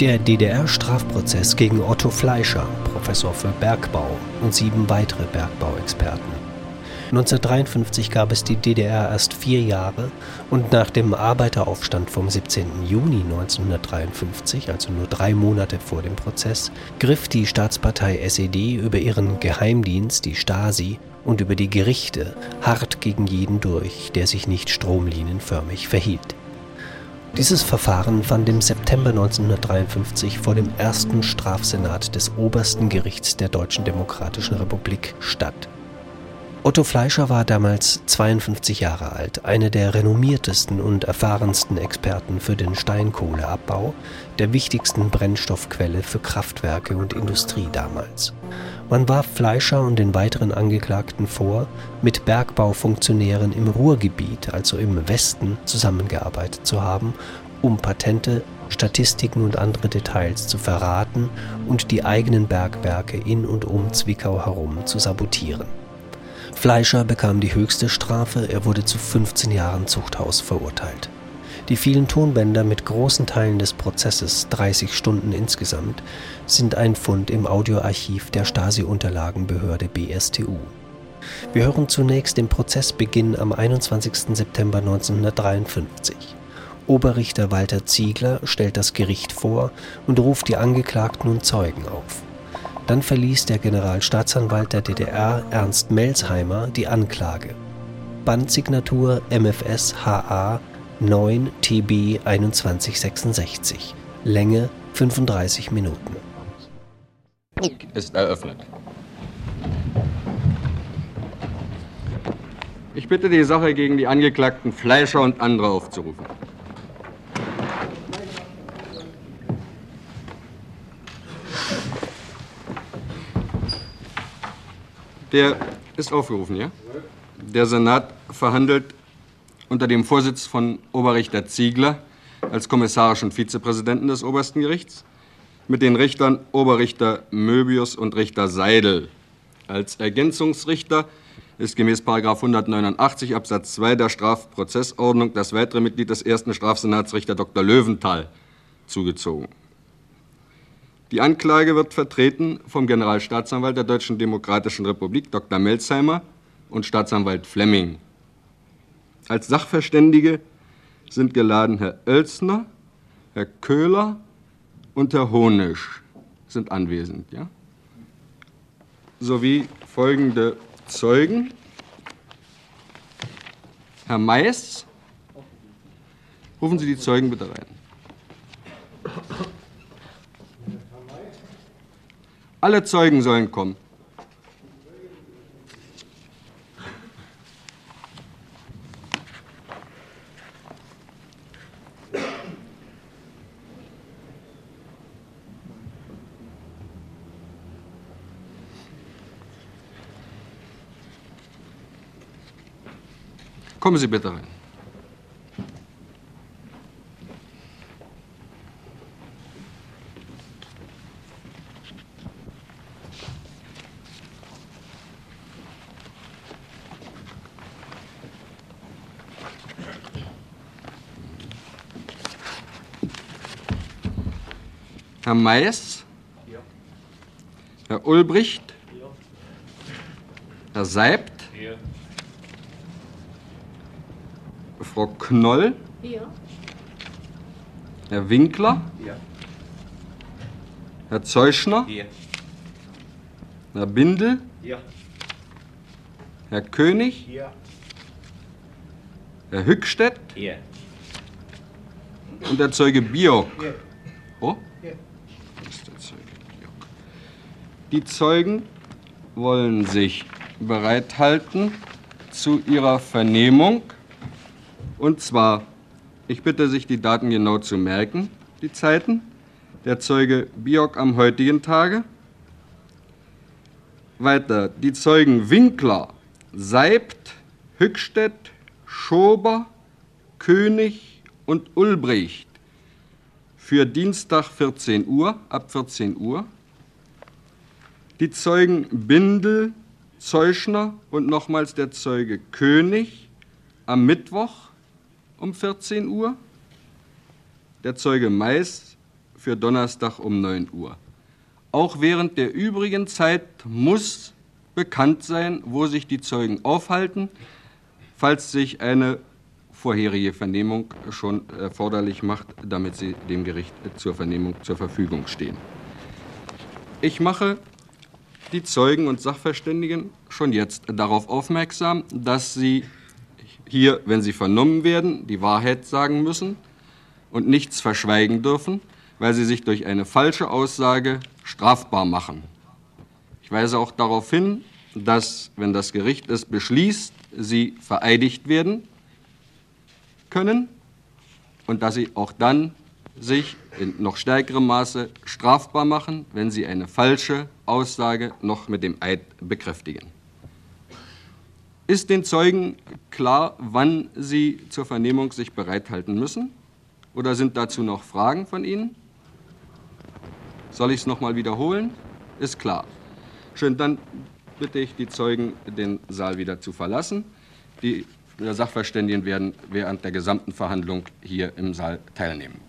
Der DDR-Strafprozess gegen Otto Fleischer, Professor für Bergbau, und sieben weitere Bergbauexperten. 1953 gab es die DDR erst vier Jahre und nach dem Arbeiteraufstand vom 17. Juni 1953, also nur drei Monate vor dem Prozess, griff die Staatspartei SED über ihren Geheimdienst, die Stasi, und über die Gerichte hart gegen jeden durch, der sich nicht stromlinienförmig verhielt. Dieses Verfahren fand im September 1953 vor dem ersten Strafsenat des Obersten Gerichts der Deutschen Demokratischen Republik statt. Otto Fleischer war damals 52 Jahre alt, einer der renommiertesten und erfahrensten Experten für den Steinkohleabbau, der wichtigsten Brennstoffquelle für Kraftwerke und Industrie damals. Man warf Fleischer und den weiteren Angeklagten vor, mit Bergbaufunktionären im Ruhrgebiet, also im Westen, zusammengearbeitet zu haben, um Patente, Statistiken und andere Details zu verraten und die eigenen Bergwerke in und um Zwickau herum zu sabotieren. Fleischer bekam die höchste Strafe, er wurde zu 15 Jahren Zuchthaus verurteilt. Die vielen Tonbänder mit großen Teilen des Prozesses, 30 Stunden insgesamt, sind ein Fund im Audioarchiv der Stasi-Unterlagenbehörde BSTU. Wir hören zunächst den Prozessbeginn am 21. September 1953. Oberrichter Walter Ziegler stellt das Gericht vor und ruft die Angeklagten und Zeugen auf. Dann verließ der Generalstaatsanwalt der DDR Ernst Melsheimer die Anklage. Bandsignatur MFS HA 9 TB 2166. Länge 35 Minuten. Ist eröffnet. Ich bitte die Sache gegen die Angeklagten Fleischer und andere aufzurufen. Der ist aufgerufen, ja? Der Senat verhandelt unter dem Vorsitz von Oberrichter Ziegler als kommissarischen Vizepräsidenten des Obersten Gerichts mit den Richtern Oberrichter Möbius und Richter Seidel. Als Ergänzungsrichter ist gemäß 189 Absatz 2 der Strafprozessordnung das weitere Mitglied des ersten Strafsenats Richter Dr. Löwenthal zugezogen. Die Anklage wird vertreten vom Generalstaatsanwalt der Deutschen Demokratischen Republik, Dr. Melzheimer, und Staatsanwalt Flemming. Als Sachverständige sind geladen Herr Oelsner, Herr Köhler und Herr Honisch sind anwesend. Ja? Sowie folgende Zeugen. Herr Mais, rufen Sie die Zeugen bitte rein. Alle Zeugen sollen kommen. Kommen Sie bitte rein. Herr Mais? Ja. Herr Ulbricht? Ja. Herr Seibt? Ja. Frau Knoll? Ja. Herr Winkler? Ja. Herr Zeuschner? Ja. Herr Bindel? Ja. Herr König? Ja. Herr Hückstedt? Ja. Und der Zeuge Biok? Ja. Oh? Die Zeugen wollen sich bereithalten zu ihrer Vernehmung. Und zwar, ich bitte sich, die Daten genau zu merken, die Zeiten. Der Zeuge Biok am heutigen Tage. Weiter, die Zeugen Winkler, Seibt, Hückstedt, Schober, König und Ulbricht für Dienstag 14 Uhr, ab 14 Uhr die Zeugen Bindel, Zeuschner und nochmals der Zeuge König am Mittwoch um 14 Uhr, der Zeuge Mais für Donnerstag um 9 Uhr. Auch während der übrigen Zeit muss bekannt sein, wo sich die Zeugen aufhalten, falls sich eine vorherige Vernehmung schon erforderlich macht, damit sie dem Gericht zur Vernehmung zur Verfügung stehen. Ich mache die Zeugen und Sachverständigen schon jetzt darauf aufmerksam, dass sie hier, wenn sie vernommen werden, die Wahrheit sagen müssen und nichts verschweigen dürfen, weil sie sich durch eine falsche Aussage strafbar machen. Ich weise auch darauf hin, dass, wenn das Gericht es beschließt, sie vereidigt werden können und dass sie auch dann sich in noch stärkerem Maße strafbar machen, wenn sie eine falsche Aussage noch mit dem Eid bekräftigen. Ist den Zeugen klar, wann sie zur Vernehmung sich bereithalten müssen? Oder sind dazu noch Fragen von Ihnen? Soll ich es noch mal wiederholen? Ist klar. Schön, dann bitte ich die Zeugen, den Saal wieder zu verlassen. Die Sachverständigen werden während der gesamten Verhandlung hier im Saal teilnehmen.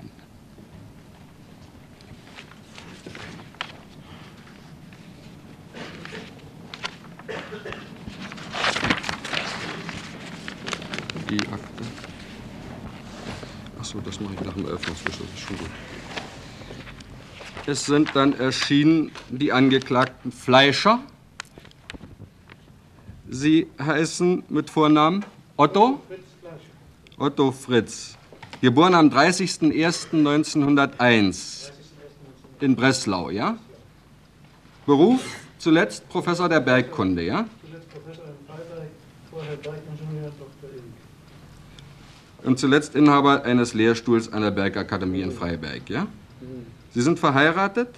Die Akte. Achso, das mache ich nach dem Eröffnungsbeschluss. Ist schon gut. Es sind dann erschienen die Angeklagten Fleischer. Sie heißen mit Vornamen Otto? Otto Fritz. Geboren am 30.01.1901 in Breslau, ja? Beruf zuletzt Professor der Bergkunde, ja? Und zuletzt Inhaber eines Lehrstuhls an der Bergakademie in Freiberg, ja? Sie sind verheiratet?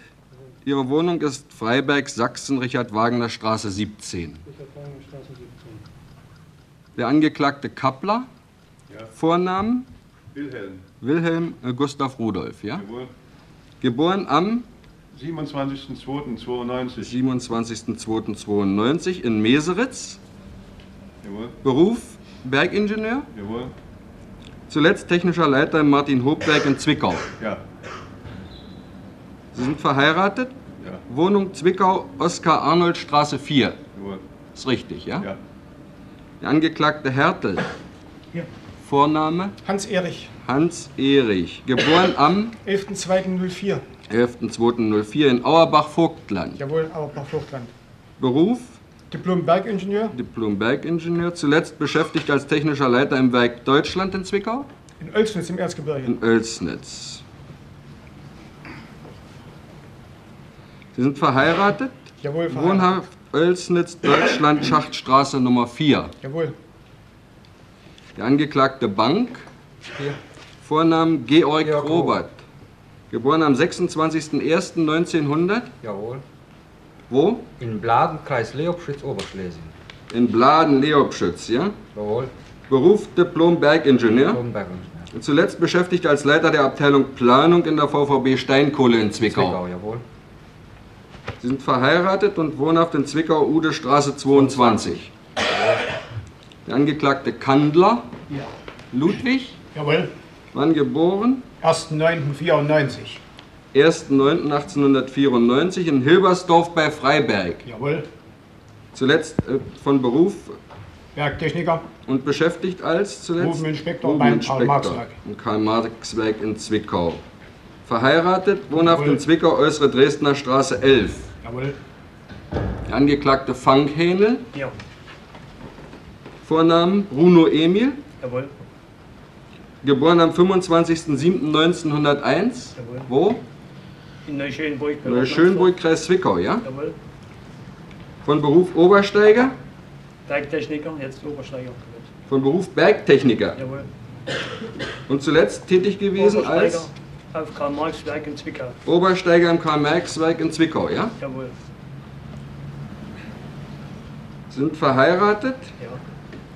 Ihre Wohnung ist Freiberg, Sachsen, Richard Wagner Straße 17. Der Angeklagte Kappler, Ja. Vornamen Wilhelm. Wilhelm äh, Gustav Rudolf, ja? Jawohl. Geboren am 27.02.92. 27.02.92 in Meseritz. Jawohl. Beruf Bergingenieur. Jawohl. Zuletzt technischer Leiter im Martin Hobberg in Zwickau. Ja. Sie sind verheiratet. Ja. Wohnung Zwickau, Oskar Arnold Straße 4. Jawohl. Ist richtig, ja? Ja. Der Angeklagte Hertel. Ja. Vorname Hans Erich, Hans Erich. Geboren am 11.02.04. 11.02.04 in Auerbach-Vogtland. Jawohl, Auerbach Fruchtland. Beruf Diplom-Bergingenieur Diplom-Bergingenieur. Zuletzt beschäftigt als technischer Leiter im Werk Deutschland in Zwickau. in Oelsnitz im Erzgebirge. in Oelsnitz. Sie sind verheiratet. Jawohl, verheiratet. Wohnhaft Oelsnitz, Deutschland, Schachtstraße Nummer 4. Jawohl. Der Angeklagte Bank. Vornamen Georg, Georg Robert. Geboren am 26.01.1900. Jawohl. Wo? In Bladenkreis Leobschütz, Oberschlesien. In Bladen, Leobschütz, ja? Jawohl. Beruf Diplom Bergingenieur. Kronbergingenieur. Und zuletzt beschäftigt als Leiter der Abteilung Planung in der VVB Steinkohle in Zwickau, jawohl. Sie sind verheiratet und wohnhaft in Zwickau, Ude Straße 22. Der Angeklagte Kandler, Ja. Ludwig, Jawohl. wann geboren? 1.09.94. 1.9.1894 in Hilbersdorf bei Freiberg. Jawohl. Zuletzt äh, von Beruf Bergtechniker. und beschäftigt als zuletzt Grubeninspektor beim Karl-Marx-Werk. im Karl-Marx-Werk in Zwickau. Verheiratet, wohnhaft in Jawohl. Zwickau, Äußere Dresdner Straße 11. Jawohl. Der Angeklagte Fanghähnel, Ja. Vornamen Bruno Emil, Jawohl. geboren am 25.07.1901. Jawohl. Wo? In Neuschönburg. Schönburg, Kreis Zwickau, ja? Jawohl. Von Beruf Obersteiger, Bergtechniker, jetzt Obersteiger. von Beruf Bergtechniker Jawohl. und zuletzt tätig gewesen Obersteiger als auf Karl-Marx-Werk in Zwickau. Obersteiger im Karl-Marx-Werk in Zwickau, ja? Jawohl. Sind verheiratet, Ja.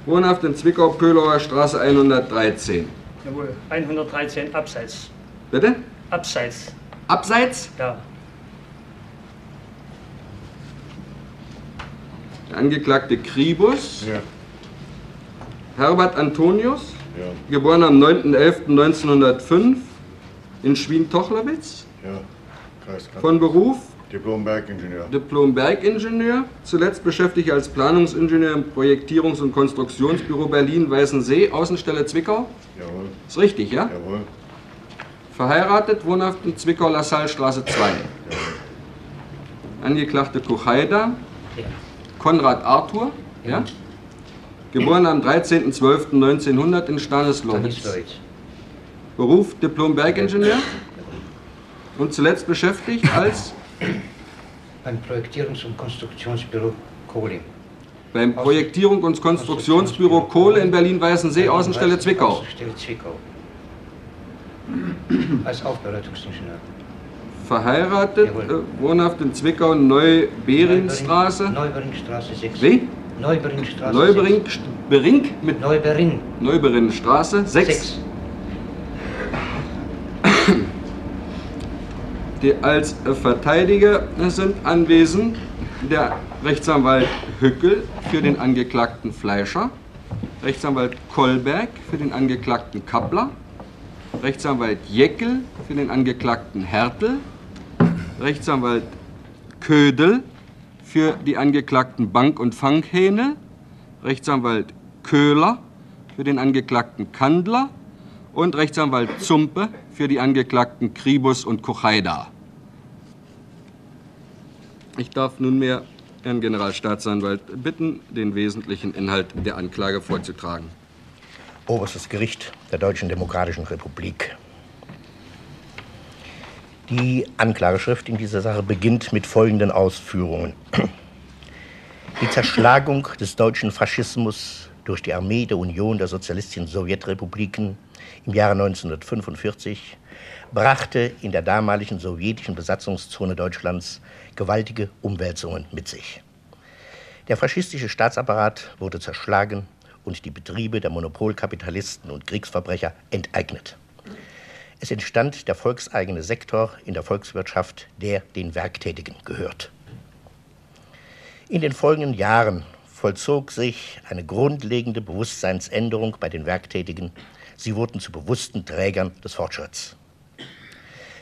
wohnhaft in Zwickau, Pöhlauer Straße 113. Jawohl. 113 abseits. Bitte? Abseits. Abseits? Ja. Der Angeklagte Kribus, Ja. Herbert Antonius, Ja. geboren am 9.11.1905, in Schwien-Tochlowitz. Ja. Von Beruf Diplom-Bergingenieur. Diplom-Bergingenieur. Zuletzt beschäftigt als Planungsingenieur im Projektierungs- und Konstruktionsbüro Berlin-Weißensee, Außenstelle Zwickau. Jawohl, Ist richtig, ja? jawohl, Verheiratet, wohnhaft in Zwickau-Lassalle-Straße 2. Angeklagte Kuchaida. Konrad Arthur, ja? Geboren am 13.12.1900 in. Stanislowitz. Beruf Diplom-Bergingenieur. Und zuletzt beschäftigt als Beim Projektierungs- und Konstruktionsbüro Kohle. beim Projektierung- und Konstruktionsbüro Kohle in Berlin-Weißensee, Außenstelle Zwickau. Außenstelle Zwickau. Als Aufbereitungsingenieur. Verheiratet, äh, wohnhaft in Zwickau, Neu-Beringstraße. Neuberingstraße 6. Wie? Neuberingstraße Neubering, Bering 6. mit Neubering Neuberinnenstraße 6. 6. Die als Verteidiger sind anwesend der Rechtsanwalt Hückel für den Angeklagten Fleischer, Rechtsanwalt Kolberg für den Angeklagten Kappler, Rechtsanwalt Jeckel für den Angeklagten Hertel, Rechtsanwalt Ködel für die Angeklagten Bank- und Fanghähne, Rechtsanwalt Köhler für den Angeklagten Kandler und Rechtsanwalt Zumpe für die Angeklagten Kribus und Kuchaida. Ich darf nunmehr Herrn Generalstaatsanwalt bitten, den wesentlichen Inhalt der Anklage vorzutragen. Oberstes Gericht der Deutschen Demokratischen Republik. Die Anklageschrift in dieser Sache beginnt mit folgenden Ausführungen. Die Zerschlagung des deutschen Faschismus durch die Armee der Union der Sozialistischen Sowjetrepubliken im Jahre 1945 brachte in der damaligen sowjetischen Besatzungszone Deutschlands gewaltige Umwälzungen mit sich. Der faschistische Staatsapparat wurde zerschlagen und die Betriebe der Monopolkapitalisten und Kriegsverbrecher enteignet. Es entstand der volkseigene Sektor in der Volkswirtschaft, der den Werktätigen gehört. In den folgenden Jahren vollzog sich eine grundlegende Bewusstseinsänderung bei den Werktätigen. Sie wurden zu bewussten Trägern des Fortschritts.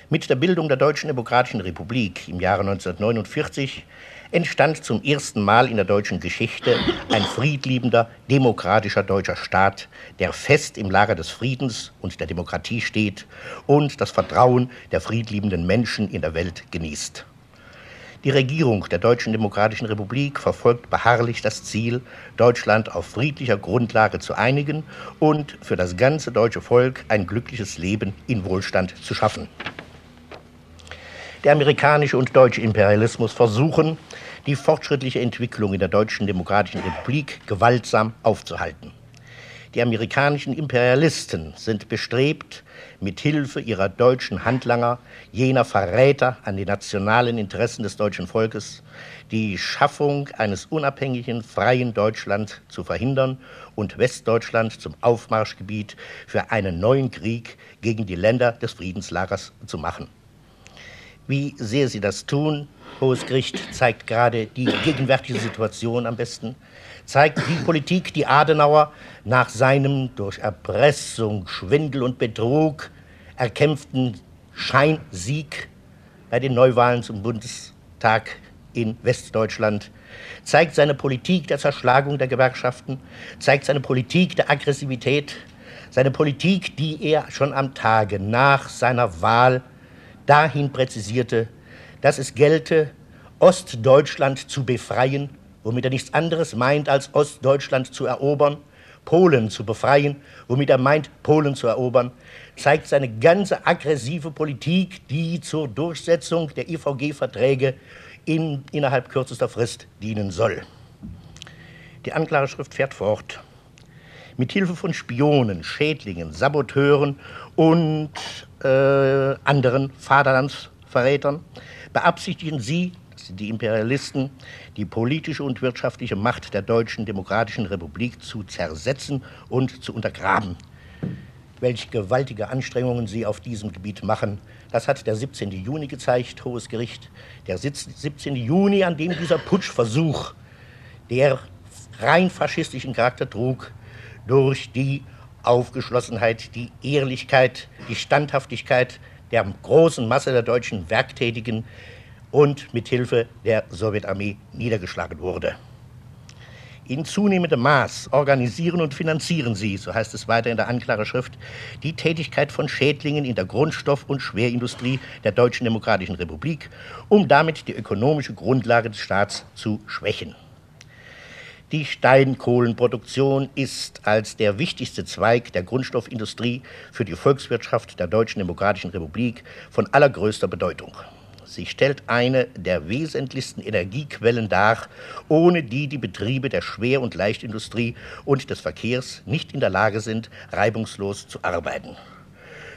Mit der Bildung der Deutschen Demokratischen Republik im Jahre 1949 entstand zum ersten Mal in der deutschen Geschichte ein friedliebender, demokratischer deutscher Staat, der fest im Lager des Friedens und der Demokratie steht und das Vertrauen der friedliebenden Menschen in der Welt genießt. Die Regierung der Deutschen Demokratischen Republik verfolgt beharrlich das Ziel, Deutschland auf friedlicher Grundlage zu einigen und für das ganze deutsche Volk ein glückliches Leben in Wohlstand zu schaffen. Der amerikanische und deutsche Imperialismus versuchen, die fortschrittliche Entwicklung in der Deutschen Demokratischen Republik gewaltsam aufzuhalten. Die amerikanischen Imperialisten sind bestrebt, mit Hilfe ihrer deutschen Handlanger, jener Verräter an den nationalen Interessen des deutschen Volkes, die Schaffung eines unabhängigen, freien Deutschland zu verhindern und Westdeutschland zum Aufmarschgebiet für einen neuen Krieg gegen die Länder des Friedenslagers zu machen. Wie sehr sie das tun, Hohes Gericht zeigt gerade die gegenwärtige Situation am besten, zeigt die Politik, die Adenauer nach seinem durch Erpressung, Schwindel und Betrug erkämpften Scheinsieg bei den Neuwahlen zum Bundestag in Westdeutschland, zeigt seine Politik der Zerschlagung der Gewerkschaften, zeigt seine Politik der Aggressivität, seine Politik, die er schon am Tage nach seiner Wahl dahin präzisierte, dass es gelte, Ostdeutschland zu befreien, womit er nichts anderes meint, als Ostdeutschland zu erobern, Polen zu befreien, womit er meint, Polen zu erobern, zeigt seine ganze aggressive Politik, die zur Durchsetzung der IVG-Verträge in, innerhalb kürzester Frist dienen soll. Die Anklageschrift fährt fort. Mit Hilfe von Spionen, Schädlingen, Saboteuren und äh, anderen Vaterlandsverrätern beabsichtigen sie, die Imperialisten, die politische und wirtschaftliche Macht der Deutschen Demokratischen Republik zu zersetzen und zu untergraben. Welch gewaltige Anstrengungen sie auf diesem Gebiet machen, das hat der 17. Juni gezeigt, Hohes Gericht. Der 17. Juni, an dem dieser Putschversuch, der rein faschistischen Charakter trug, durch die Aufgeschlossenheit, die Ehrlichkeit, die Standhaftigkeit der großen Masse der deutschen Werktätigen und mit Hilfe der Sowjetarmee niedergeschlagen wurde. In zunehmendem Maß organisieren und finanzieren sie, so heißt es weiter in der Anklageschrift, die Tätigkeit von Schädlingen in der Grundstoff- und Schwerindustrie der Deutschen Demokratischen Republik, um damit die ökonomische Grundlage des Staats zu schwächen. Die Steinkohlenproduktion ist als der wichtigste Zweig der Grundstoffindustrie für die Volkswirtschaft der Deutschen Demokratischen Republik von allergrößter Bedeutung. Sie stellt eine der wesentlichsten Energiequellen dar, ohne die die Betriebe der Schwer- und Leichtindustrie und des Verkehrs nicht in der Lage sind, reibungslos zu arbeiten.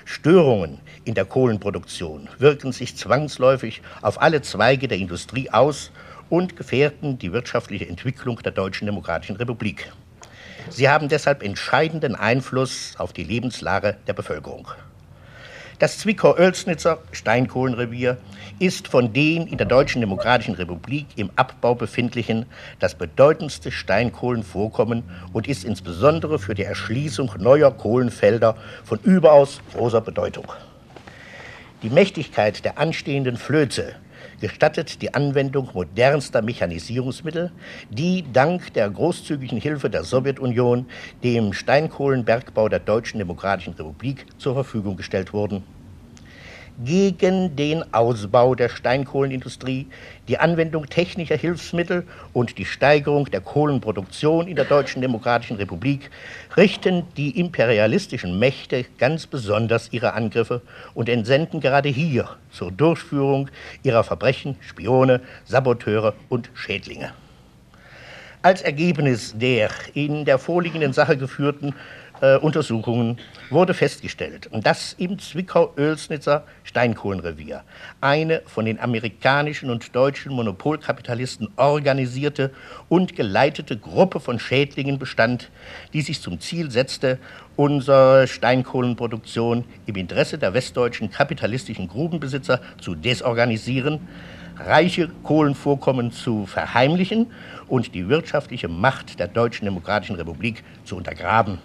Störungen in der Kohlenproduktion wirken sich zwangsläufig auf alle Zweige der Industrie aus und gefährden die wirtschaftliche Entwicklung der Deutschen Demokratischen Republik. Sie haben deshalb entscheidenden Einfluss auf die Lebenslage der Bevölkerung. Das Zwickau-Oelsnitzer Steinkohlenrevier ist von den in der Deutschen Demokratischen Republik im Abbau befindlichen das bedeutendste Steinkohlenvorkommen und ist insbesondere für die Erschließung neuer Kohlenfelder von überaus großer Bedeutung. Die Mächtigkeit der anstehenden Flöze gestattet die Anwendung modernster Mechanisierungsmittel, die dank der großzügigen Hilfe der Sowjetunion dem Steinkohlenbergbau der Deutschen Demokratischen Republik zur Verfügung gestellt wurden gegen den Ausbau der Steinkohlenindustrie, die Anwendung technischer Hilfsmittel und die Steigerung der Kohlenproduktion in der Deutschen Demokratischen Republik richten die imperialistischen Mächte ganz besonders ihre Angriffe und entsenden gerade hier zur Durchführung ihrer Verbrechen Spione, Saboteure und Schädlinge. Als Ergebnis der in der vorliegenden Sache geführten äh, Untersuchungen wurde festgestellt, dass im Zwickau-Oelsnitzer Steinkohlenrevier eine von den amerikanischen und deutschen Monopolkapitalisten organisierte und geleitete Gruppe von Schädlingen bestand, die sich zum Ziel setzte, unsere Steinkohlenproduktion im Interesse der westdeutschen kapitalistischen Grubenbesitzer zu desorganisieren, reiche Kohlenvorkommen zu verheimlichen und die wirtschaftliche Macht der Deutschen Demokratischen Republik zu untergraben.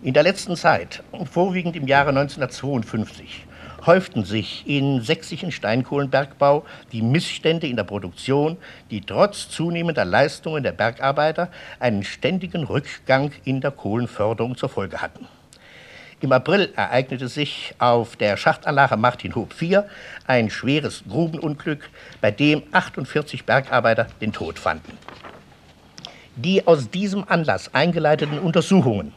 In der letzten Zeit, vorwiegend im Jahre 1952, häuften sich im sächsischen Steinkohlenbergbau die Missstände in der Produktion, die trotz zunehmender Leistungen der Bergarbeiter einen ständigen Rückgang in der Kohlenförderung zur Folge hatten. Im April ereignete sich auf der Schachtanlage Martinhof 4 ein schweres Grubenunglück, bei dem 48 Bergarbeiter den Tod fanden. Die aus diesem Anlass eingeleiteten Untersuchungen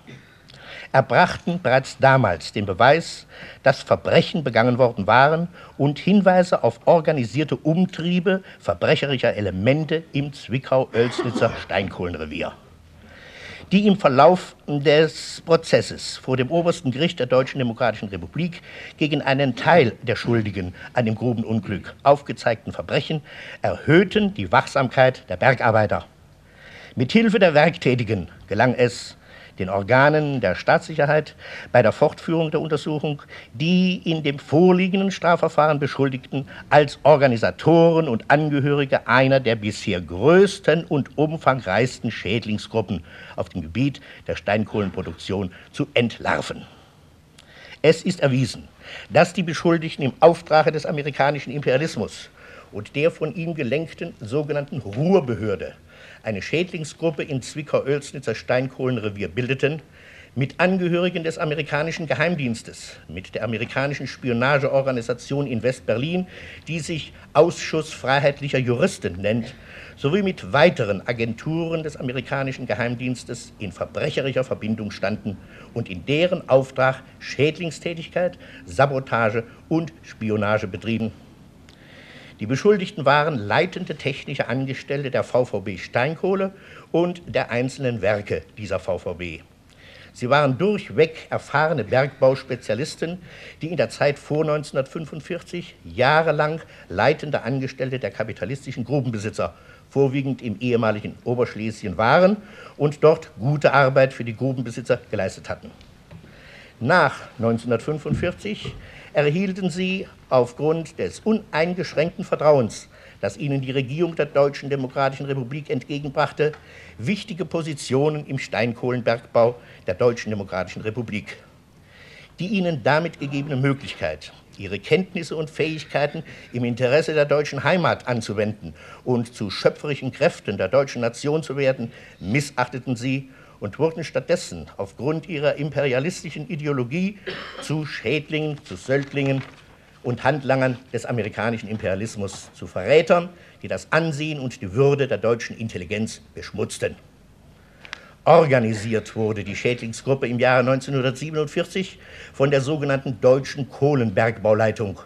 erbrachten bereits damals den Beweis, dass Verbrechen begangen worden waren und Hinweise auf organisierte Umtriebe verbrecherischer Elemente im Zwickau-Oelsnitzer Steinkohlenrevier. Die im Verlauf des Prozesses vor dem obersten Gericht der Deutschen Demokratischen Republik gegen einen Teil der Schuldigen an dem Grubenunglück aufgezeigten Verbrechen erhöhten die Wachsamkeit der Bergarbeiter. Mit Hilfe der Werktätigen gelang es, den Organen der Staatssicherheit bei der Fortführung der Untersuchung die in dem vorliegenden Strafverfahren Beschuldigten als Organisatoren und Angehörige einer der bisher größten und umfangreichsten Schädlingsgruppen auf dem Gebiet der Steinkohlenproduktion zu entlarven. Es ist erwiesen, dass die Beschuldigten im Auftrag des amerikanischen Imperialismus und der von ihm gelenkten sogenannten Ruhrbehörde eine Schädlingsgruppe in Zwickau-Oelsnitzer Steinkohlenrevier bildeten, mit Angehörigen des amerikanischen Geheimdienstes, mit der amerikanischen Spionageorganisation in West-Berlin, die sich Ausschuss freiheitlicher Juristen nennt, sowie mit weiteren Agenturen des amerikanischen Geheimdienstes in verbrecherischer Verbindung standen und in deren Auftrag Schädlingstätigkeit, Sabotage und Spionage betrieben. Die Beschuldigten waren leitende technische Angestellte der VVB Steinkohle und der einzelnen Werke dieser VVB. Sie waren durchweg erfahrene Bergbau-Spezialisten, die in der Zeit vor 1945 jahrelang leitende Angestellte der kapitalistischen Grubenbesitzer, vorwiegend im ehemaligen Oberschlesien waren und dort gute Arbeit für die Grubenbesitzer geleistet hatten. Nach 1945 erhielten sie aufgrund des uneingeschränkten Vertrauens, das ihnen die Regierung der Deutschen Demokratischen Republik entgegenbrachte, wichtige Positionen im Steinkohlenbergbau der Deutschen Demokratischen Republik. Die ihnen damit gegebene Möglichkeit, ihre Kenntnisse und Fähigkeiten im Interesse der deutschen Heimat anzuwenden und zu schöpferischen Kräften der deutschen Nation zu werden, missachteten sie und wurden stattdessen aufgrund ihrer imperialistischen Ideologie zu Schädlingen, zu Söldlingen und Handlangern des amerikanischen Imperialismus, zu Verrätern, die das Ansehen und die Würde der deutschen Intelligenz beschmutzten. Organisiert wurde die Schädlingsgruppe im Jahre 1947 von der sogenannten Deutschen Kohlenbergbauleitung,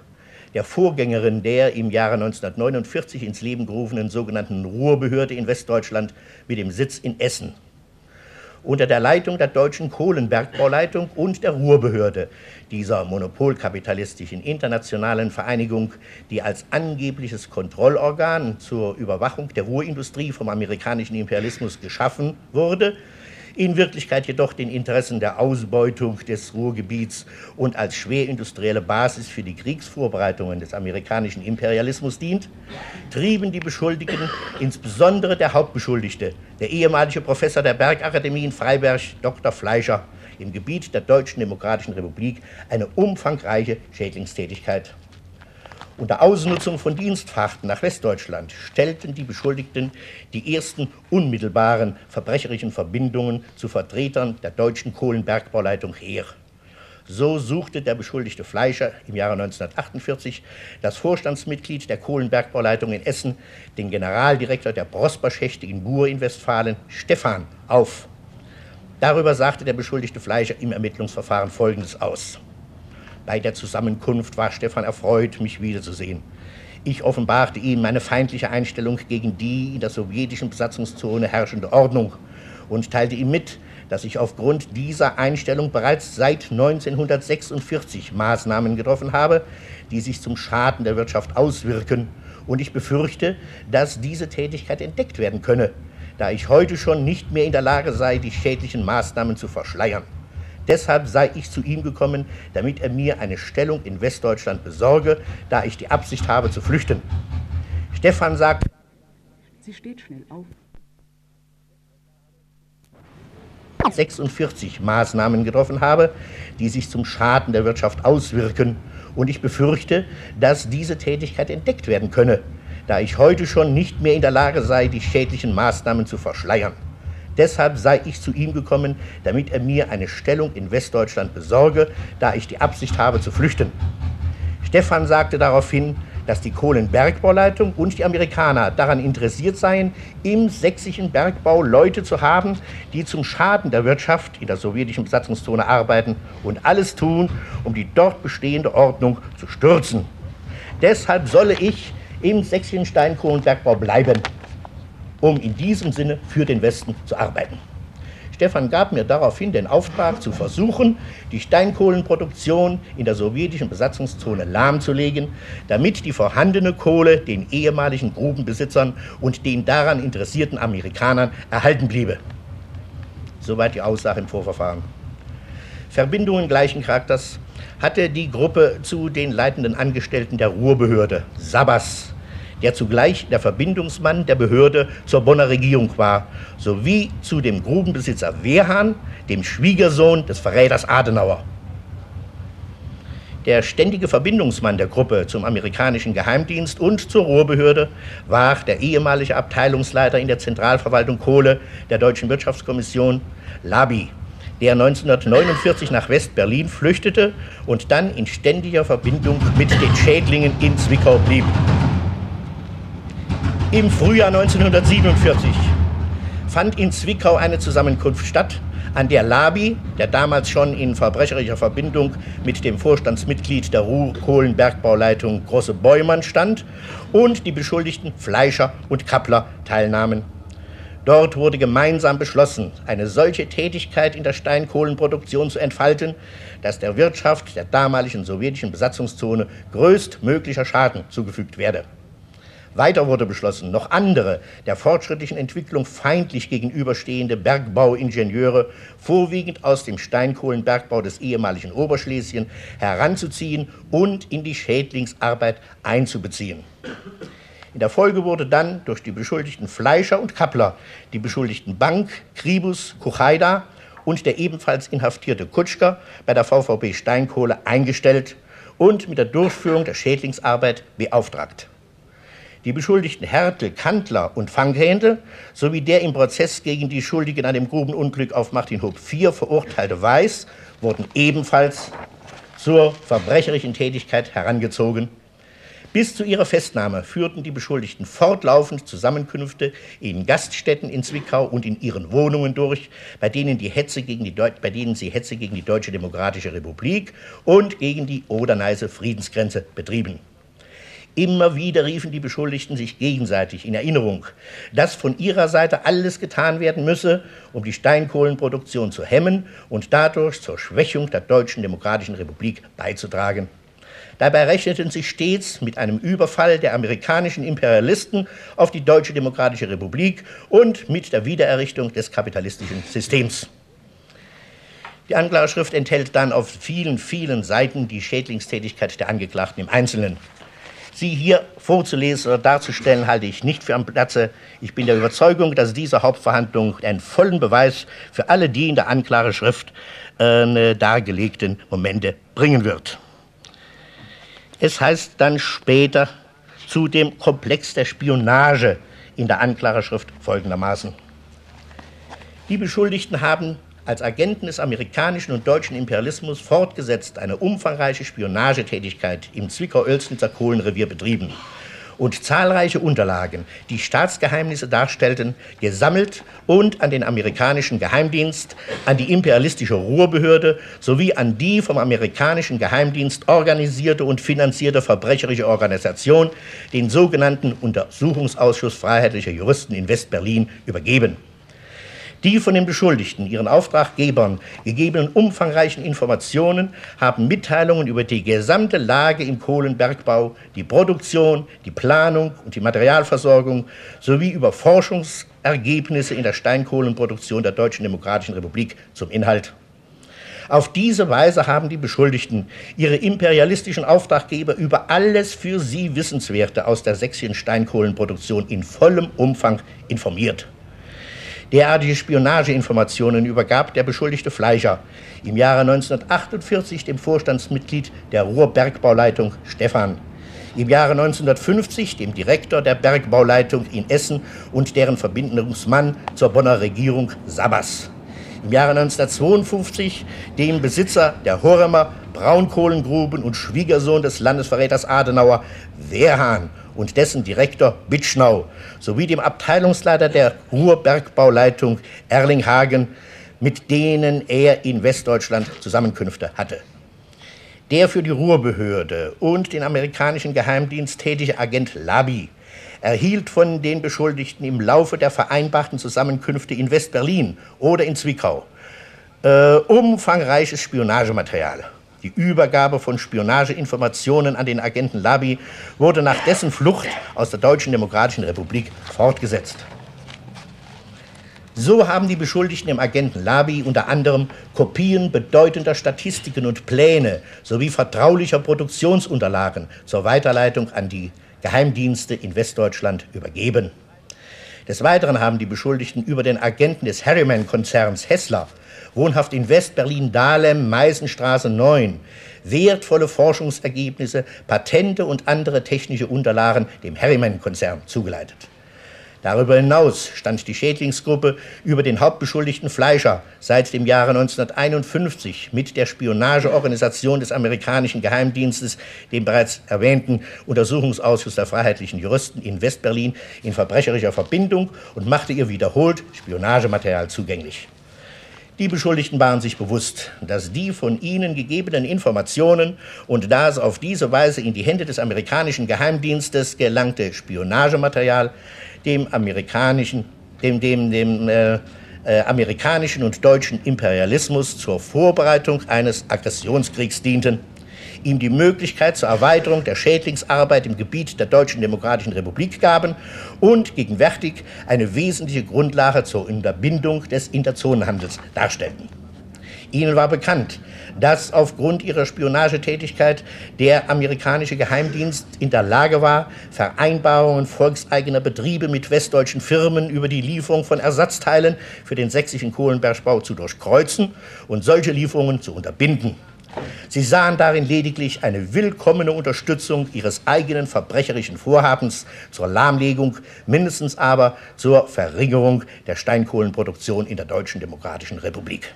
der Vorgängerin der im Jahre 1949 ins Leben gerufenen sogenannten Ruhrbehörde in Westdeutschland mit dem Sitz in Essen unter der Leitung der Deutschen Kohlenbergbauleitung und der Ruhrbehörde, dieser monopolkapitalistischen internationalen Vereinigung, die als angebliches Kontrollorgan zur Überwachung der Ruhrindustrie vom amerikanischen Imperialismus geschaffen wurde, in Wirklichkeit jedoch den Interessen der Ausbeutung des Ruhrgebiets und als schwerindustrielle Basis für die Kriegsvorbereitungen des amerikanischen Imperialismus dient, trieben die Beschuldigten, insbesondere der Hauptbeschuldigte, der ehemalige Professor der Bergakademie in Freiberg, Dr. Fleischer, im Gebiet der Deutschen Demokratischen Republik eine umfangreiche Schädlingstätigkeit. Unter Ausnutzung von Dienstfahrten nach Westdeutschland stellten die Beschuldigten die ersten unmittelbaren verbrecherischen Verbindungen zu Vertretern der deutschen Kohlenbergbauleitung her. So suchte der beschuldigte Fleischer im Jahre 1948 das Vorstandsmitglied der Kohlenbergbauleitung in Essen, den Generaldirektor der Prosperschächte in Buhr in Westfalen, Stefan, auf. Darüber sagte der beschuldigte Fleischer im Ermittlungsverfahren Folgendes aus. Bei der Zusammenkunft war Stefan erfreut, mich wiederzusehen. Ich offenbarte ihm meine feindliche Einstellung gegen die in der sowjetischen Besatzungszone herrschende Ordnung und teilte ihm mit, dass ich aufgrund dieser Einstellung bereits seit 1946 Maßnahmen getroffen habe, die sich zum Schaden der Wirtschaft auswirken. Und ich befürchte, dass diese Tätigkeit entdeckt werden könne, da ich heute schon nicht mehr in der Lage sei, die schädlichen Maßnahmen zu verschleiern. Deshalb sei ich zu ihm gekommen, damit er mir eine Stellung in Westdeutschland besorge, da ich die Absicht habe zu flüchten. Stefan sagt, Sie steht schnell auf. 46 Maßnahmen getroffen habe, die sich zum Schaden der Wirtschaft auswirken. Und ich befürchte, dass diese Tätigkeit entdeckt werden könne, da ich heute schon nicht mehr in der Lage sei, die schädlichen Maßnahmen zu verschleiern. Deshalb sei ich zu ihm gekommen, damit er mir eine Stellung in Westdeutschland besorge, da ich die Absicht habe zu flüchten. Stefan sagte daraufhin, dass die Kohlenbergbauleitung und die Amerikaner daran interessiert seien, im sächsischen Bergbau Leute zu haben, die zum Schaden der Wirtschaft in der sowjetischen Besatzungszone arbeiten und alles tun, um die dort bestehende Ordnung zu stürzen. Deshalb solle ich im sächsischen Steinkohlenbergbau bleiben um in diesem Sinne für den Westen zu arbeiten. Stefan gab mir daraufhin den Auftrag zu versuchen, die Steinkohlenproduktion in der sowjetischen Besatzungszone lahmzulegen, damit die vorhandene Kohle den ehemaligen Grubenbesitzern und den daran interessierten Amerikanern erhalten bliebe. Soweit die Aussage im Vorverfahren. Verbindungen gleichen Charakters hatte die Gruppe zu den leitenden Angestellten der Ruhrbehörde, Sabas, der zugleich der Verbindungsmann der Behörde zur Bonner Regierung war, sowie zu dem Grubenbesitzer Wehrhahn, dem Schwiegersohn des Verräters Adenauer. Der ständige Verbindungsmann der Gruppe zum amerikanischen Geheimdienst und zur Ruhrbehörde war der ehemalige Abteilungsleiter in der Zentralverwaltung Kohle der Deutschen Wirtschaftskommission, Labi, der 1949 nach West-Berlin flüchtete und dann in ständiger Verbindung mit den Schädlingen in Zwickau blieb im Frühjahr 1947 fand in Zwickau eine Zusammenkunft statt, an der Labi, der damals schon in verbrecherischer Verbindung mit dem Vorstandsmitglied der Ruhr-Kohlenbergbauleitung Grosse Bäumann stand und die Beschuldigten Fleischer und Kappler teilnahmen. Dort wurde gemeinsam beschlossen, eine solche Tätigkeit in der Steinkohlenproduktion zu entfalten, dass der Wirtschaft der damaligen sowjetischen Besatzungszone größtmöglicher Schaden zugefügt werde. Weiter wurde beschlossen, noch andere der fortschrittlichen Entwicklung feindlich gegenüberstehende Bergbauingenieure, vorwiegend aus dem Steinkohlenbergbau des ehemaligen Oberschlesien, heranzuziehen und in die Schädlingsarbeit einzubeziehen. In der Folge wurde dann durch die beschuldigten Fleischer und Kappler die beschuldigten Bank, Kribus, Kuchaida und der ebenfalls inhaftierte Kutschker bei der VVB Steinkohle eingestellt und mit der Durchführung der Schädlingsarbeit beauftragt. Die Beschuldigten Hertel, Kantler und Fanghändel sowie der im Prozess gegen die Schuldigen an dem Grubenunglück auf Martin Hob IV verurteilte Weiß wurden ebenfalls zur verbrecherischen Tätigkeit herangezogen. Bis zu ihrer Festnahme führten die Beschuldigten fortlaufend Zusammenkünfte in Gaststätten in Zwickau und in ihren Wohnungen durch, bei denen, die Hetze gegen die bei denen sie Hetze gegen die Deutsche Demokratische Republik und gegen die Oder-Neiße Friedensgrenze betrieben. Immer wieder riefen die Beschuldigten sich gegenseitig in Erinnerung, dass von ihrer Seite alles getan werden müsse, um die Steinkohlenproduktion zu hemmen und dadurch zur Schwächung der Deutschen Demokratischen Republik beizutragen. Dabei rechneten sie stets mit einem Überfall der amerikanischen Imperialisten auf die Deutsche Demokratische Republik und mit der Wiedererrichtung des kapitalistischen Systems. Die Anklageschrift enthält dann auf vielen, vielen Seiten die Schädlingstätigkeit der Angeklagten im Einzelnen. Sie hier vorzulesen oder darzustellen, halte ich nicht für am Platze. Ich bin der Überzeugung, dass diese Hauptverhandlung einen vollen Beweis für alle die in der Anklageschrift äh, dargelegten Momente bringen wird. Es heißt dann später zu dem Komplex der Spionage in der Anklageschrift folgendermaßen. Die Beschuldigten haben als Agenten des amerikanischen und deutschen Imperialismus fortgesetzt eine umfangreiche Spionagetätigkeit im Zwickau-Oelsnitzer Kohlenrevier betrieben und zahlreiche Unterlagen, die Staatsgeheimnisse darstellten, gesammelt und an den amerikanischen Geheimdienst, an die imperialistische Ruhrbehörde sowie an die vom amerikanischen Geheimdienst organisierte und finanzierte verbrecherische Organisation, den sogenannten Untersuchungsausschuss freiheitlicher Juristen in West-Berlin, übergeben. Die von den Beschuldigten, ihren Auftraggebern gegebenen umfangreichen Informationen haben Mitteilungen über die gesamte Lage im Kohlenbergbau, die Produktion, die Planung und die Materialversorgung sowie über Forschungsergebnisse in der Steinkohlenproduktion der Deutschen Demokratischen Republik zum Inhalt. Auf diese Weise haben die Beschuldigten ihre imperialistischen Auftraggeber über alles für sie Wissenswerte aus der sächsischen Steinkohlenproduktion in vollem Umfang informiert. Derartige Spionageinformationen übergab der beschuldigte Fleischer im Jahre 1948 dem Vorstandsmitglied der Ruhrbergbauleitung Stephan, im Jahre 1950 dem Direktor der Bergbauleitung in Essen und deren Verbindungsmann zur Bonner Regierung Sabas. Im Jahre 1952 dem Besitzer der Horemer Braunkohlengruben und Schwiegersohn des Landesverräters Adenauer Wehrhahn und dessen Direktor Bitschnau sowie dem Abteilungsleiter der Ruhrbergbauleitung Erlinghagen, mit denen er in Westdeutschland Zusammenkünfte hatte. Der für die Ruhrbehörde und den amerikanischen Geheimdienst tätige Agent Labi erhielt von den Beschuldigten im Laufe der vereinbarten Zusammenkünfte in West-Berlin oder in Zwickau äh, umfangreiches Spionagematerial. Die Übergabe von Spionageinformationen an den Agenten Labi wurde nach dessen Flucht aus der Deutschen Demokratischen Republik fortgesetzt. So haben die Beschuldigten dem Agenten Labi unter anderem Kopien bedeutender Statistiken und Pläne sowie vertraulicher Produktionsunterlagen zur Weiterleitung an die Geheimdienste in Westdeutschland übergeben. Des Weiteren haben die Beschuldigten über den Agenten des Harriman-Konzerns Hessler wohnhaft in West-Berlin-Dahlem, Meisenstraße 9, wertvolle Forschungsergebnisse, Patente und andere technische Unterlagen dem Harriman-Konzern zugeleitet. Darüber hinaus stand die Schädlingsgruppe über den Hauptbeschuldigten Fleischer seit dem Jahre 1951 mit der Spionageorganisation des amerikanischen Geheimdienstes, dem bereits erwähnten Untersuchungsausschuss der freiheitlichen Juristen in Westberlin, in verbrecherischer Verbindung und machte ihr wiederholt Spionagematerial zugänglich. Die Beschuldigten waren sich bewusst, dass die von ihnen gegebenen Informationen und das auf diese Weise in die Hände des amerikanischen Geheimdienstes gelangte Spionagematerial dem amerikanischen, dem, dem, dem äh, äh, amerikanischen und deutschen Imperialismus zur Vorbereitung eines Aggressionskriegs dienten ihm die Möglichkeit zur Erweiterung der Schädlingsarbeit im Gebiet der Deutschen Demokratischen Republik gaben und gegenwärtig eine wesentliche Grundlage zur Unterbindung des Interzonenhandels darstellten. Ihnen war bekannt, dass aufgrund ihrer Spionagetätigkeit der amerikanische Geheimdienst in der Lage war, Vereinbarungen volkseigener Betriebe mit westdeutschen Firmen über die Lieferung von Ersatzteilen für den sächsischen Kohlenbergbau zu durchkreuzen und solche Lieferungen zu unterbinden. Sie sahen darin lediglich eine willkommene Unterstützung ihres eigenen verbrecherischen Vorhabens zur Lahmlegung, mindestens aber zur Verringerung der Steinkohlenproduktion in der Deutschen Demokratischen Republik.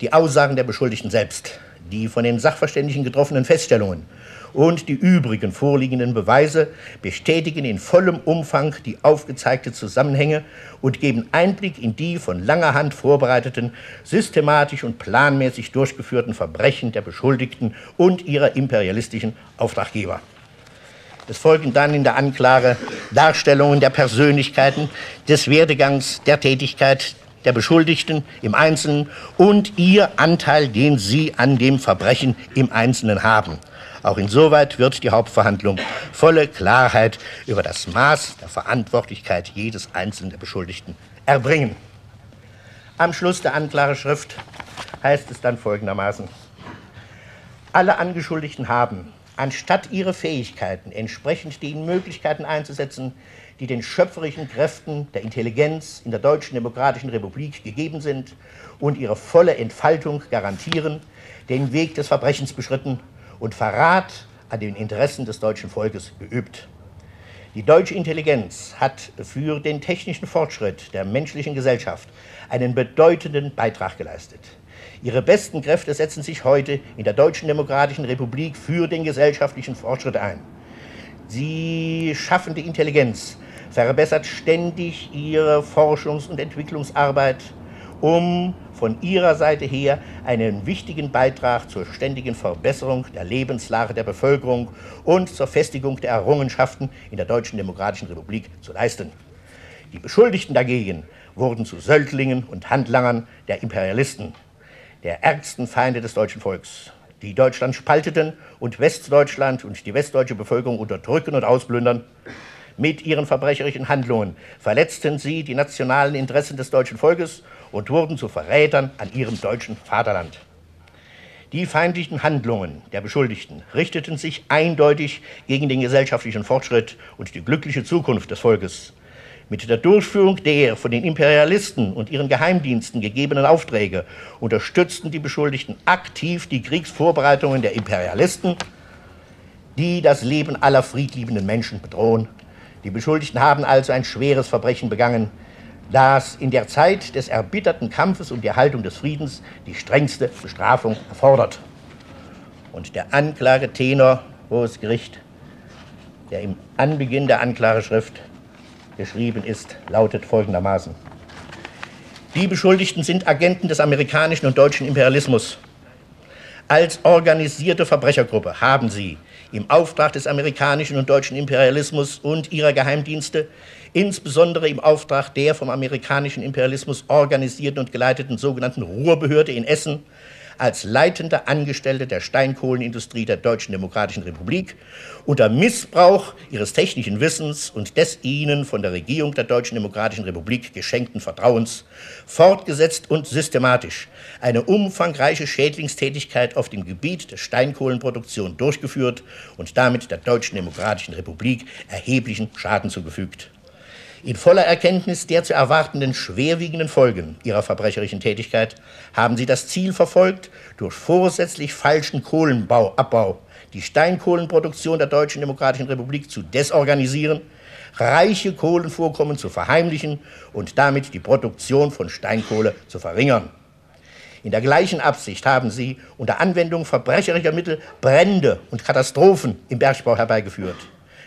Die Aussagen der Beschuldigten selbst, die von den Sachverständigen getroffenen Feststellungen und die übrigen vorliegenden Beweise bestätigen in vollem Umfang die aufgezeigte Zusammenhänge und geben Einblick in die von langer Hand vorbereiteten, systematisch und planmäßig durchgeführten Verbrechen der Beschuldigten und ihrer imperialistischen Auftraggeber. Es folgen dann in der Anklage Darstellungen der Persönlichkeiten, des Werdegangs, der Tätigkeit der Beschuldigten im Einzelnen und ihr Anteil, den sie an dem Verbrechen im Einzelnen haben. Auch insoweit wird die Hauptverhandlung volle Klarheit über das Maß der Verantwortlichkeit jedes einzelnen der Beschuldigten erbringen. Am Schluss der Anklageschrift heißt es dann folgendermaßen. Alle Angeschuldigten haben, anstatt ihre Fähigkeiten entsprechend den Möglichkeiten einzusetzen, die den schöpferischen Kräften der Intelligenz in der Deutschen Demokratischen Republik gegeben sind und ihre volle Entfaltung garantieren, den Weg des Verbrechens beschritten und Verrat an den Interessen des deutschen Volkes geübt. Die deutsche Intelligenz hat für den technischen Fortschritt der menschlichen Gesellschaft einen bedeutenden Beitrag geleistet. Ihre besten Kräfte setzen sich heute in der Deutschen Demokratischen Republik für den gesellschaftlichen Fortschritt ein. Sie schaffende Intelligenz verbessert ständig ihre Forschungs- und Entwicklungsarbeit, um von Ihrer Seite her einen wichtigen Beitrag zur ständigen Verbesserung der Lebenslage der Bevölkerung und zur Festigung der Errungenschaften in der Deutschen Demokratischen Republik zu leisten. Die Beschuldigten dagegen wurden zu Söldlingen und Handlangern der Imperialisten, der ärgsten Feinde des deutschen Volks, die Deutschland spalteten und Westdeutschland und die westdeutsche Bevölkerung unterdrücken und ausplündern. Mit ihren verbrecherischen Handlungen verletzten sie die nationalen Interessen des deutschen Volkes und wurden zu Verrätern an ihrem deutschen Vaterland. Die feindlichen Handlungen der Beschuldigten richteten sich eindeutig gegen den gesellschaftlichen Fortschritt und die glückliche Zukunft des Volkes. Mit der Durchführung der von den Imperialisten und ihren Geheimdiensten gegebenen Aufträge unterstützten die Beschuldigten aktiv die Kriegsvorbereitungen der Imperialisten, die das Leben aller friedliebenden Menschen bedrohen. Die Beschuldigten haben also ein schweres Verbrechen begangen, das in der Zeit des erbitterten Kampfes um die Erhaltung des Friedens die strengste Bestrafung erfordert. Und der Anklagetenor, Hohes Gericht, der im Anbeginn der Anklageschrift geschrieben ist, lautet folgendermaßen. Die Beschuldigten sind Agenten des amerikanischen und deutschen Imperialismus. Als organisierte Verbrechergruppe haben sie im Auftrag des amerikanischen und deutschen Imperialismus und ihrer Geheimdienste insbesondere im Auftrag der vom amerikanischen Imperialismus organisierten und geleiteten sogenannten Ruhrbehörde in Essen als leitende Angestellte der Steinkohlenindustrie der Deutschen Demokratischen Republik unter Missbrauch ihres technischen Wissens und des ihnen von der Regierung der Deutschen Demokratischen Republik geschenkten Vertrauens fortgesetzt und systematisch eine umfangreiche Schädlingstätigkeit auf dem Gebiet der Steinkohlenproduktion durchgeführt und damit der Deutschen Demokratischen Republik erheblichen Schaden zugefügt. In voller Erkenntnis der zu erwartenden schwerwiegenden Folgen ihrer verbrecherischen Tätigkeit haben sie das Ziel verfolgt, durch vorsätzlich falschen Kohlenabbau die Steinkohlenproduktion der Deutschen Demokratischen Republik zu desorganisieren, reiche Kohlenvorkommen zu verheimlichen und damit die Produktion von Steinkohle zu verringern. In der gleichen Absicht haben sie unter Anwendung verbrecherischer Mittel Brände und Katastrophen im Bergbau herbeigeführt,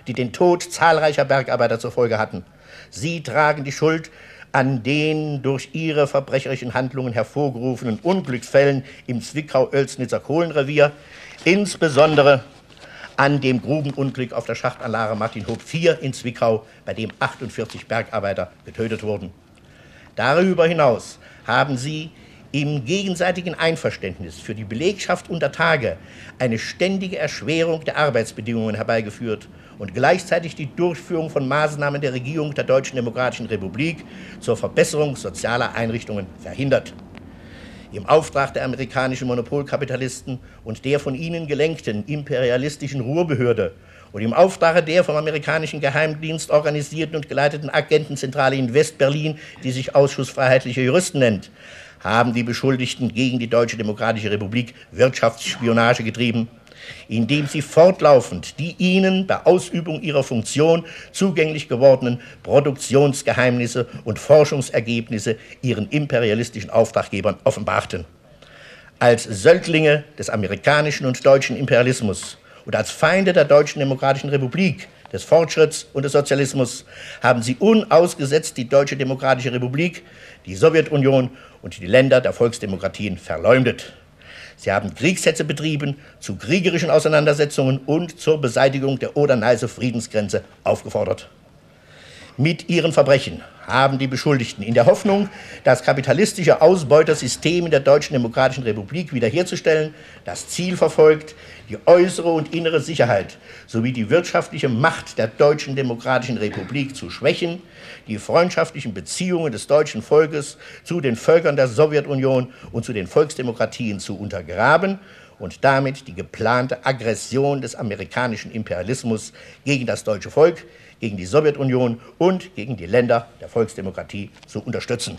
die den Tod zahlreicher Bergarbeiter zur Folge hatten Sie tragen die Schuld an den durch ihre verbrecherischen Handlungen hervorgerufenen Unglücksfällen im Zwickau-Oelsnitzer Kohlenrevier, insbesondere an dem Grubenunglück auf der Schachtanlage Martin Hob 4 in Zwickau, bei dem 48 Bergarbeiter getötet wurden. Darüber hinaus haben sie im gegenseitigen Einverständnis für die Belegschaft unter Tage eine ständige Erschwerung der Arbeitsbedingungen herbeigeführt und gleichzeitig die Durchführung von Maßnahmen der Regierung der Deutschen Demokratischen Republik zur Verbesserung sozialer Einrichtungen verhindert. Im Auftrag der amerikanischen Monopolkapitalisten und der von ihnen gelenkten imperialistischen Ruhrbehörde und im Auftrag der vom amerikanischen Geheimdienst organisierten und geleiteten Agentenzentrale in Westberlin, die sich Ausschuss Freiheitliche Juristen nennt, haben die Beschuldigten gegen die Deutsche Demokratische Republik Wirtschaftsspionage getrieben, indem sie fortlaufend die ihnen bei Ausübung ihrer Funktion zugänglich gewordenen Produktionsgeheimnisse und Forschungsergebnisse ihren imperialistischen Auftraggebern offenbarten. Als Söldlinge des amerikanischen und deutschen Imperialismus und als Feinde der Deutschen Demokratischen Republik des Fortschritts und des Sozialismus haben sie unausgesetzt die Deutsche Demokratische Republik, die Sowjetunion und die Länder der Volksdemokratien verleumdet. Sie haben Kriegshetze betrieben, zu kriegerischen Auseinandersetzungen und zur Beseitigung der Oder-Neiße-Friedensgrenze aufgefordert. Mit ihren Verbrechen haben die Beschuldigten in der Hoffnung, das kapitalistische Ausbeutersystem in der Deutschen Demokratischen Republik wiederherzustellen, das Ziel verfolgt, die äußere und innere Sicherheit sowie die wirtschaftliche Macht der Deutschen Demokratischen Republik zu schwächen, die freundschaftlichen Beziehungen des deutschen Volkes zu den Völkern der Sowjetunion und zu den Volksdemokratien zu untergraben und damit die geplante Aggression des amerikanischen Imperialismus gegen das deutsche Volk, gegen die Sowjetunion und gegen die Länder der Volksdemokratie zu unterstützen.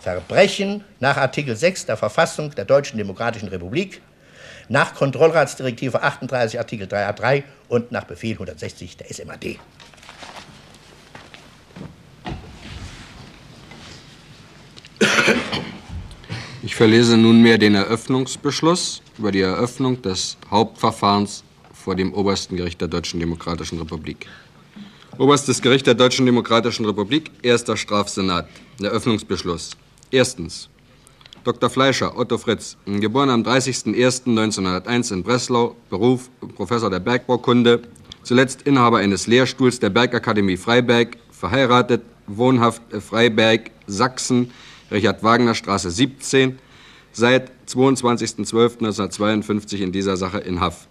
Verbrechen nach Artikel 6 der Verfassung der Deutschen Demokratischen Republik, nach Kontrollratsdirektive 38 Artikel 3a3 und nach Befehl 160 der SMAD. Ich verlese nunmehr den Eröffnungsbeschluss über die Eröffnung des Hauptverfahrens vor dem Obersten Gericht der Deutschen Demokratischen Republik. Oberstes Gericht der Deutschen Demokratischen Republik, Erster Strafsenat. Eröffnungsbeschluss. Erstens. Dr. Fleischer, Otto Fritz, geboren am 30.01.1901 in Breslau, Beruf Professor der Bergbaukunde, zuletzt Inhaber eines Lehrstuhls der Bergakademie Freiberg, verheiratet, wohnhaft Freiberg, Sachsen, Richard-Wagner-Straße 17, seit 22.12.1952 in dieser Sache in Haft.